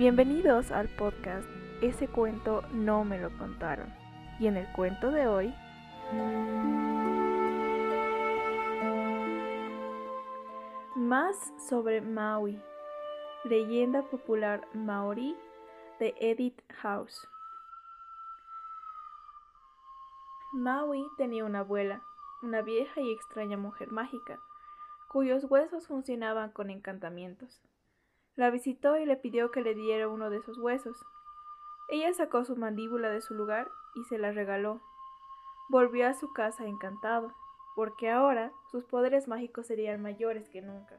Bienvenidos al podcast Ese cuento no me lo contaron. Y en el cuento de hoy... Más sobre Maui. Leyenda popular maorí de Edith House. Maui tenía una abuela, una vieja y extraña mujer mágica, cuyos huesos funcionaban con encantamientos. La visitó y le pidió que le diera uno de esos huesos. Ella sacó su mandíbula de su lugar y se la regaló. Volvió a su casa encantado, porque ahora sus poderes mágicos serían mayores que nunca.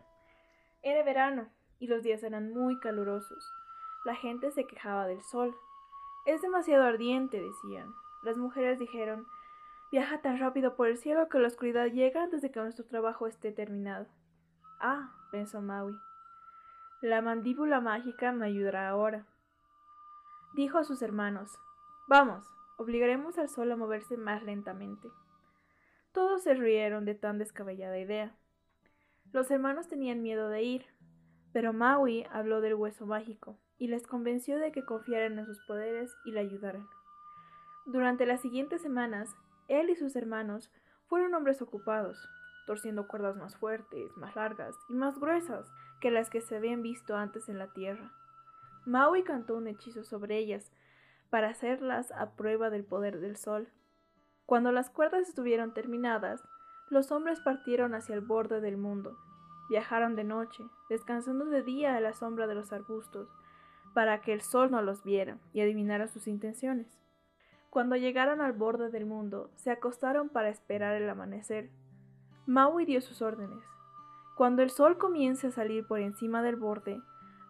Era verano y los días eran muy calurosos. La gente se quejaba del sol. Es demasiado ardiente, decían. Las mujeres dijeron Viaja tan rápido por el cielo que la oscuridad llega antes de que nuestro trabajo esté terminado. Ah, pensó Maui. La mandíbula mágica me ayudará ahora. Dijo a sus hermanos, Vamos, obligaremos al sol a moverse más lentamente. Todos se rieron de tan descabellada idea. Los hermanos tenían miedo de ir, pero Maui habló del hueso mágico y les convenció de que confiaran en sus poderes y le ayudaran. Durante las siguientes semanas, él y sus hermanos fueron hombres ocupados, torciendo cuerdas más fuertes, más largas y más gruesas que las que se habían visto antes en la tierra. Maui cantó un hechizo sobre ellas para hacerlas a prueba del poder del sol. Cuando las cuerdas estuvieron terminadas, los hombres partieron hacia el borde del mundo. Viajaron de noche, descansando de día a la sombra de los arbustos, para que el sol no los viera y adivinara sus intenciones. Cuando llegaron al borde del mundo, se acostaron para esperar el amanecer. Maui dio sus órdenes. Cuando el sol comience a salir por encima del borde,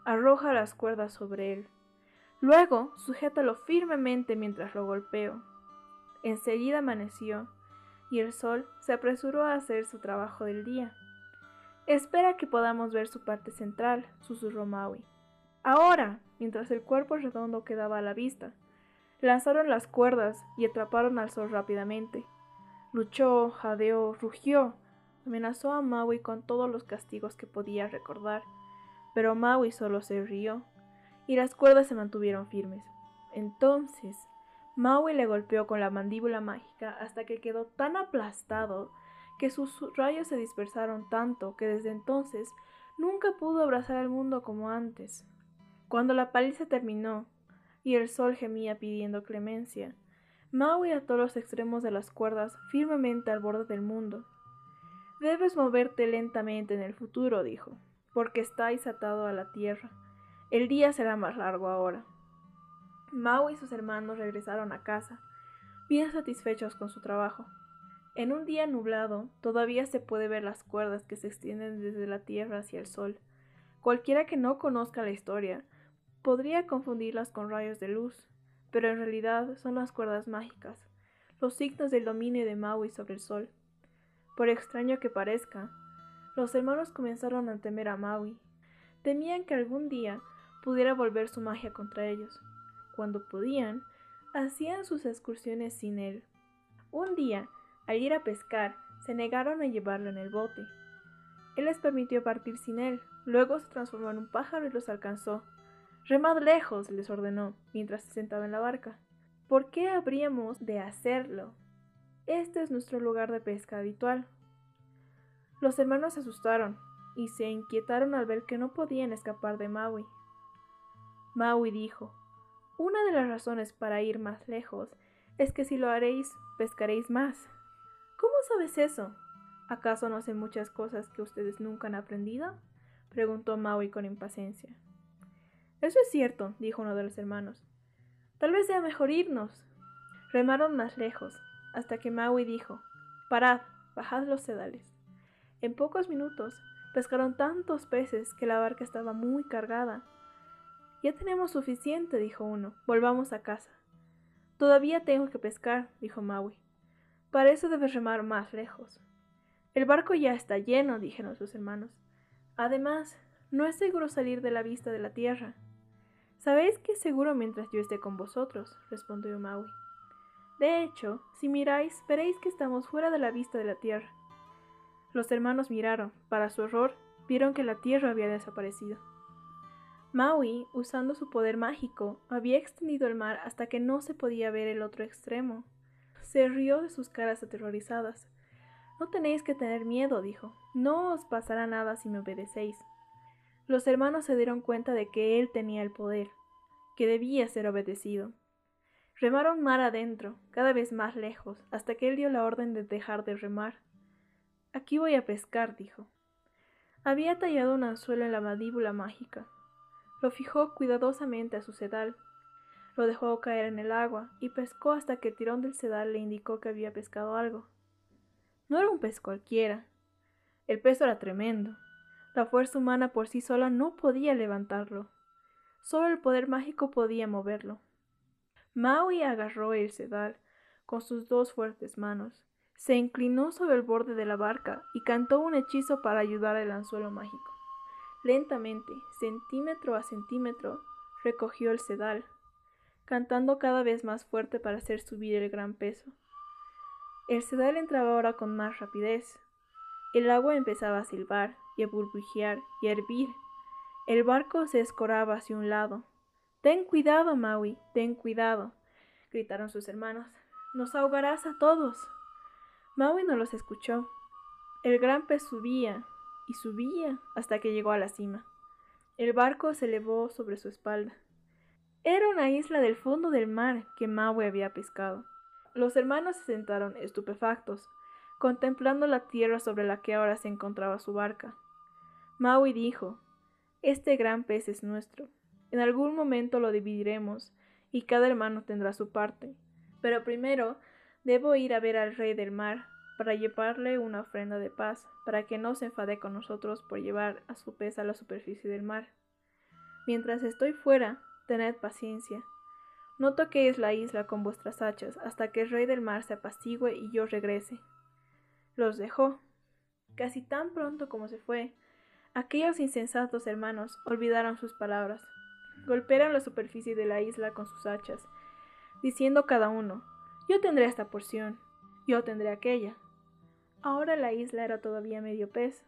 arroja las cuerdas sobre él. Luego, sujétalo firmemente mientras lo golpeo. Enseguida amaneció, y el sol se apresuró a hacer su trabajo del día. Espera que podamos ver su parte central, susurró Maui. Ahora, mientras el cuerpo redondo quedaba a la vista. Lanzaron las cuerdas y atraparon al sol rápidamente. Luchó, jadeó, rugió, amenazó a Maui con todos los castigos que podía recordar, pero Maui solo se rió, y las cuerdas se mantuvieron firmes. Entonces, Maui le golpeó con la mandíbula mágica hasta que quedó tan aplastado que sus rayos se dispersaron tanto que desde entonces nunca pudo abrazar al mundo como antes. Cuando la paliza terminó y el sol gemía pidiendo clemencia. Maui ató los extremos de las cuerdas firmemente al borde del mundo. Debes moverte lentamente en el futuro, dijo, porque estáis atado a la tierra. El día será más largo ahora. Maui y sus hermanos regresaron a casa, bien satisfechos con su trabajo. En un día nublado, todavía se puede ver las cuerdas que se extienden desde la tierra hacia el sol. Cualquiera que no conozca la historia Podría confundirlas con rayos de luz, pero en realidad son las cuerdas mágicas, los signos del dominio de Maui sobre el sol. Por extraño que parezca, los hermanos comenzaron a temer a Maui. Temían que algún día pudiera volver su magia contra ellos. Cuando podían, hacían sus excursiones sin él. Un día, al ir a pescar, se negaron a llevarlo en el bote. Él les permitió partir sin él, luego se transformó en un pájaro y los alcanzó. Remad lejos, les ordenó, mientras se sentaba en la barca. ¿Por qué habríamos de hacerlo? Este es nuestro lugar de pesca habitual. Los hermanos se asustaron y se inquietaron al ver que no podían escapar de Maui. Maui dijo, Una de las razones para ir más lejos es que si lo haréis, pescaréis más. ¿Cómo sabes eso? ¿Acaso no sé muchas cosas que ustedes nunca han aprendido? preguntó Maui con impaciencia. Eso es cierto, dijo uno de los hermanos. Tal vez sea mejor irnos. Remaron más lejos, hasta que Maui dijo Parad, bajad los sedales. En pocos minutos pescaron tantos peces que la barca estaba muy cargada. Ya tenemos suficiente, dijo uno. Volvamos a casa. Todavía tengo que pescar, dijo Maui. Para eso debes remar más lejos. El barco ya está lleno, dijeron sus hermanos. Además, no es seguro salir de la vista de la tierra. Sabéis que es seguro mientras yo esté con vosotros, respondió Maui. De hecho, si miráis, veréis que estamos fuera de la vista de la tierra. Los hermanos miraron. Para su horror, vieron que la tierra había desaparecido. Maui, usando su poder mágico, había extendido el mar hasta que no se podía ver el otro extremo. Se rió de sus caras aterrorizadas. No tenéis que tener miedo, dijo. No os pasará nada si me obedecéis. Los hermanos se dieron cuenta de que él tenía el poder, que debía ser obedecido. Remaron mar adentro, cada vez más lejos, hasta que él dio la orden de dejar de remar. Aquí voy a pescar, dijo. Había tallado un anzuelo en la mandíbula mágica. Lo fijó cuidadosamente a su sedal. Lo dejó caer en el agua y pescó hasta que el tirón del sedal le indicó que había pescado algo. No era un pez cualquiera. El peso era tremendo. La fuerza humana por sí sola no podía levantarlo. Solo el poder mágico podía moverlo. Maui agarró el sedal con sus dos fuertes manos, se inclinó sobre el borde de la barca y cantó un hechizo para ayudar al anzuelo mágico. Lentamente, centímetro a centímetro, recogió el sedal, cantando cada vez más fuerte para hacer subir el gran peso. El sedal entraba ahora con más rapidez. El agua empezaba a silbar y a burbujear y a hervir. El barco se escoraba hacia un lado, Ten cuidado, Maui, ten cuidado, gritaron sus hermanos. Nos ahogarás a todos. Maui no los escuchó. El gran pez subía y subía hasta que llegó a la cima. El barco se elevó sobre su espalda. Era una isla del fondo del mar que Maui había pescado. Los hermanos se sentaron estupefactos, contemplando la tierra sobre la que ahora se encontraba su barca. Maui dijo, Este gran pez es nuestro. En algún momento lo dividiremos y cada hermano tendrá su parte. Pero primero debo ir a ver al rey del mar para llevarle una ofrenda de paz, para que no se enfade con nosotros por llevar a su pez a la superficie del mar. Mientras estoy fuera, tened paciencia. No toquéis la isla con vuestras hachas hasta que el rey del mar se apacigüe y yo regrese. Los dejó. Casi tan pronto como se fue, aquellos insensatos hermanos olvidaron sus palabras. Golpearon la superficie de la isla con sus hachas, diciendo cada uno, yo tendré esta porción, yo tendré aquella. Ahora la isla era todavía medio pez.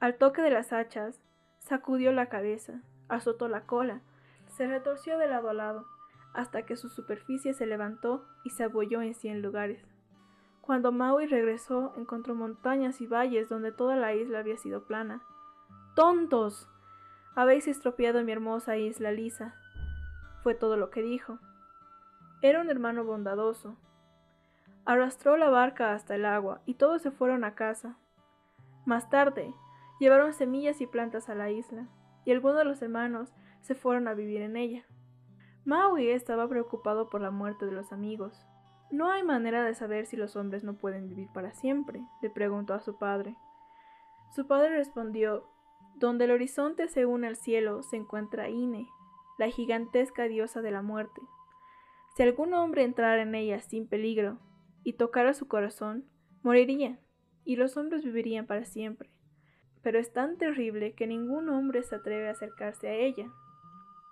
Al toque de las hachas, sacudió la cabeza, azotó la cola, se retorció de lado a lado, hasta que su superficie se levantó y se abolló en cien lugares. Cuando Maui regresó, encontró montañas y valles donde toda la isla había sido plana. ¡Tontos! Habéis estropeado mi hermosa isla lisa. Fue todo lo que dijo. Era un hermano bondadoso. Arrastró la barca hasta el agua y todos se fueron a casa. Más tarde, llevaron semillas y plantas a la isla, y algunos de los hermanos se fueron a vivir en ella. Maui estaba preocupado por la muerte de los amigos. No hay manera de saber si los hombres no pueden vivir para siempre, le preguntó a su padre. Su padre respondió donde el horizonte se une al cielo se encuentra Ine, la gigantesca diosa de la muerte. Si algún hombre entrara en ella sin peligro y tocara su corazón, moriría, y los hombres vivirían para siempre. Pero es tan terrible que ningún hombre se atreve a acercarse a ella.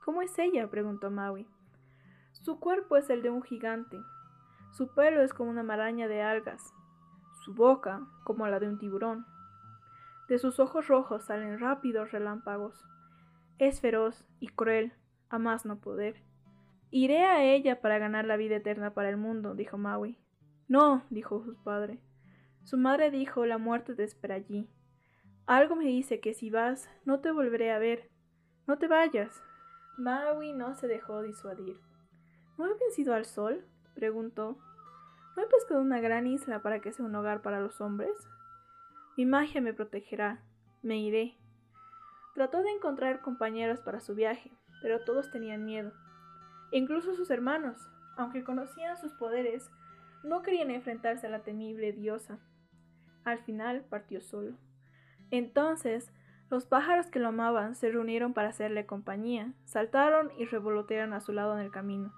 ¿Cómo es ella? preguntó Maui. Su cuerpo es el de un gigante. Su pelo es como una maraña de algas. Su boca como la de un tiburón. De sus ojos rojos salen rápidos relámpagos. Es feroz y cruel, a más no poder. Iré a ella para ganar la vida eterna para el mundo, dijo Maui. No, dijo su padre. Su madre dijo la muerte te espera allí. Algo me dice que si vas, no te volveré a ver. No te vayas. Maui no se dejó disuadir. ¿No he vencido al sol? preguntó. ¿No he pescado una gran isla para que sea un hogar para los hombres? Mi magia me protegerá. Me iré. Trató de encontrar compañeros para su viaje, pero todos tenían miedo. Incluso sus hermanos, aunque conocían sus poderes, no querían enfrentarse a la temible diosa. Al final partió solo. Entonces, los pájaros que lo amaban se reunieron para hacerle compañía, saltaron y revolotearon a su lado en el camino,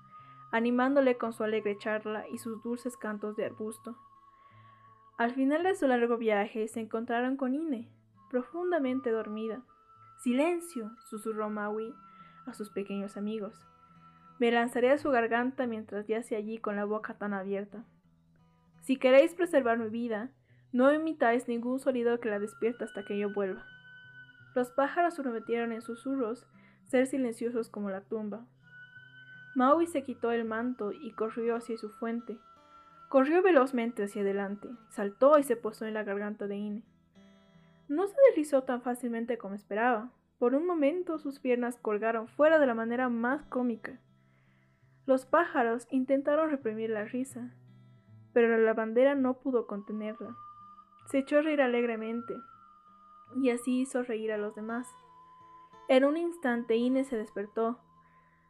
animándole con su alegre charla y sus dulces cantos de arbusto. Al final de su largo viaje se encontraron con Ine, profundamente dormida. Silencio, susurró Maui a sus pequeños amigos. Me lanzaré a su garganta mientras yace allí con la boca tan abierta. Si queréis preservar mi vida, no emitáis ningún sonido que la despierte hasta que yo vuelva. Los pájaros prometieron en susurros ser silenciosos como la tumba. Maui se quitó el manto y corrió hacia su fuente. Corrió velozmente hacia adelante, saltó y se posó en la garganta de Ine. No se deslizó tan fácilmente como esperaba. Por un momento sus piernas colgaron fuera de la manera más cómica. Los pájaros intentaron reprimir la risa, pero la lavandera no pudo contenerla. Se echó a reír alegremente, y así hizo reír a los demás. En un instante Ine se despertó,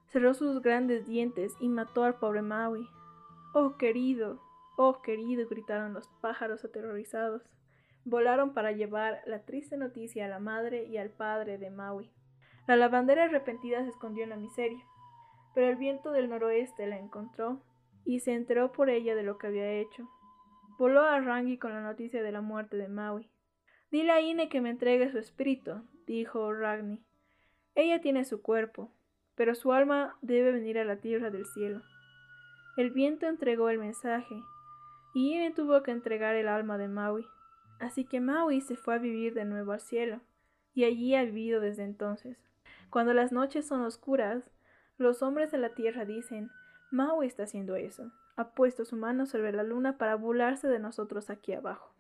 cerró sus grandes dientes y mató al pobre Maui. Oh querido, oh querido, gritaron los pájaros aterrorizados. Volaron para llevar la triste noticia a la madre y al padre de Maui. La lavandera arrepentida se escondió en la miseria pero el viento del noroeste la encontró y se enteró por ella de lo que había hecho. Voló a Rangi con la noticia de la muerte de Maui. Dile a Ine que me entregue su espíritu, dijo Ragni. Ella tiene su cuerpo, pero su alma debe venir a la tierra del cielo. El viento entregó el mensaje, y Ine tuvo que entregar el alma de Maui. Así que Maui se fue a vivir de nuevo al cielo, y allí ha vivido desde entonces. Cuando las noches son oscuras, los hombres de la tierra dicen, Maui está haciendo eso. Ha puesto su mano sobre la luna para burlarse de nosotros aquí abajo.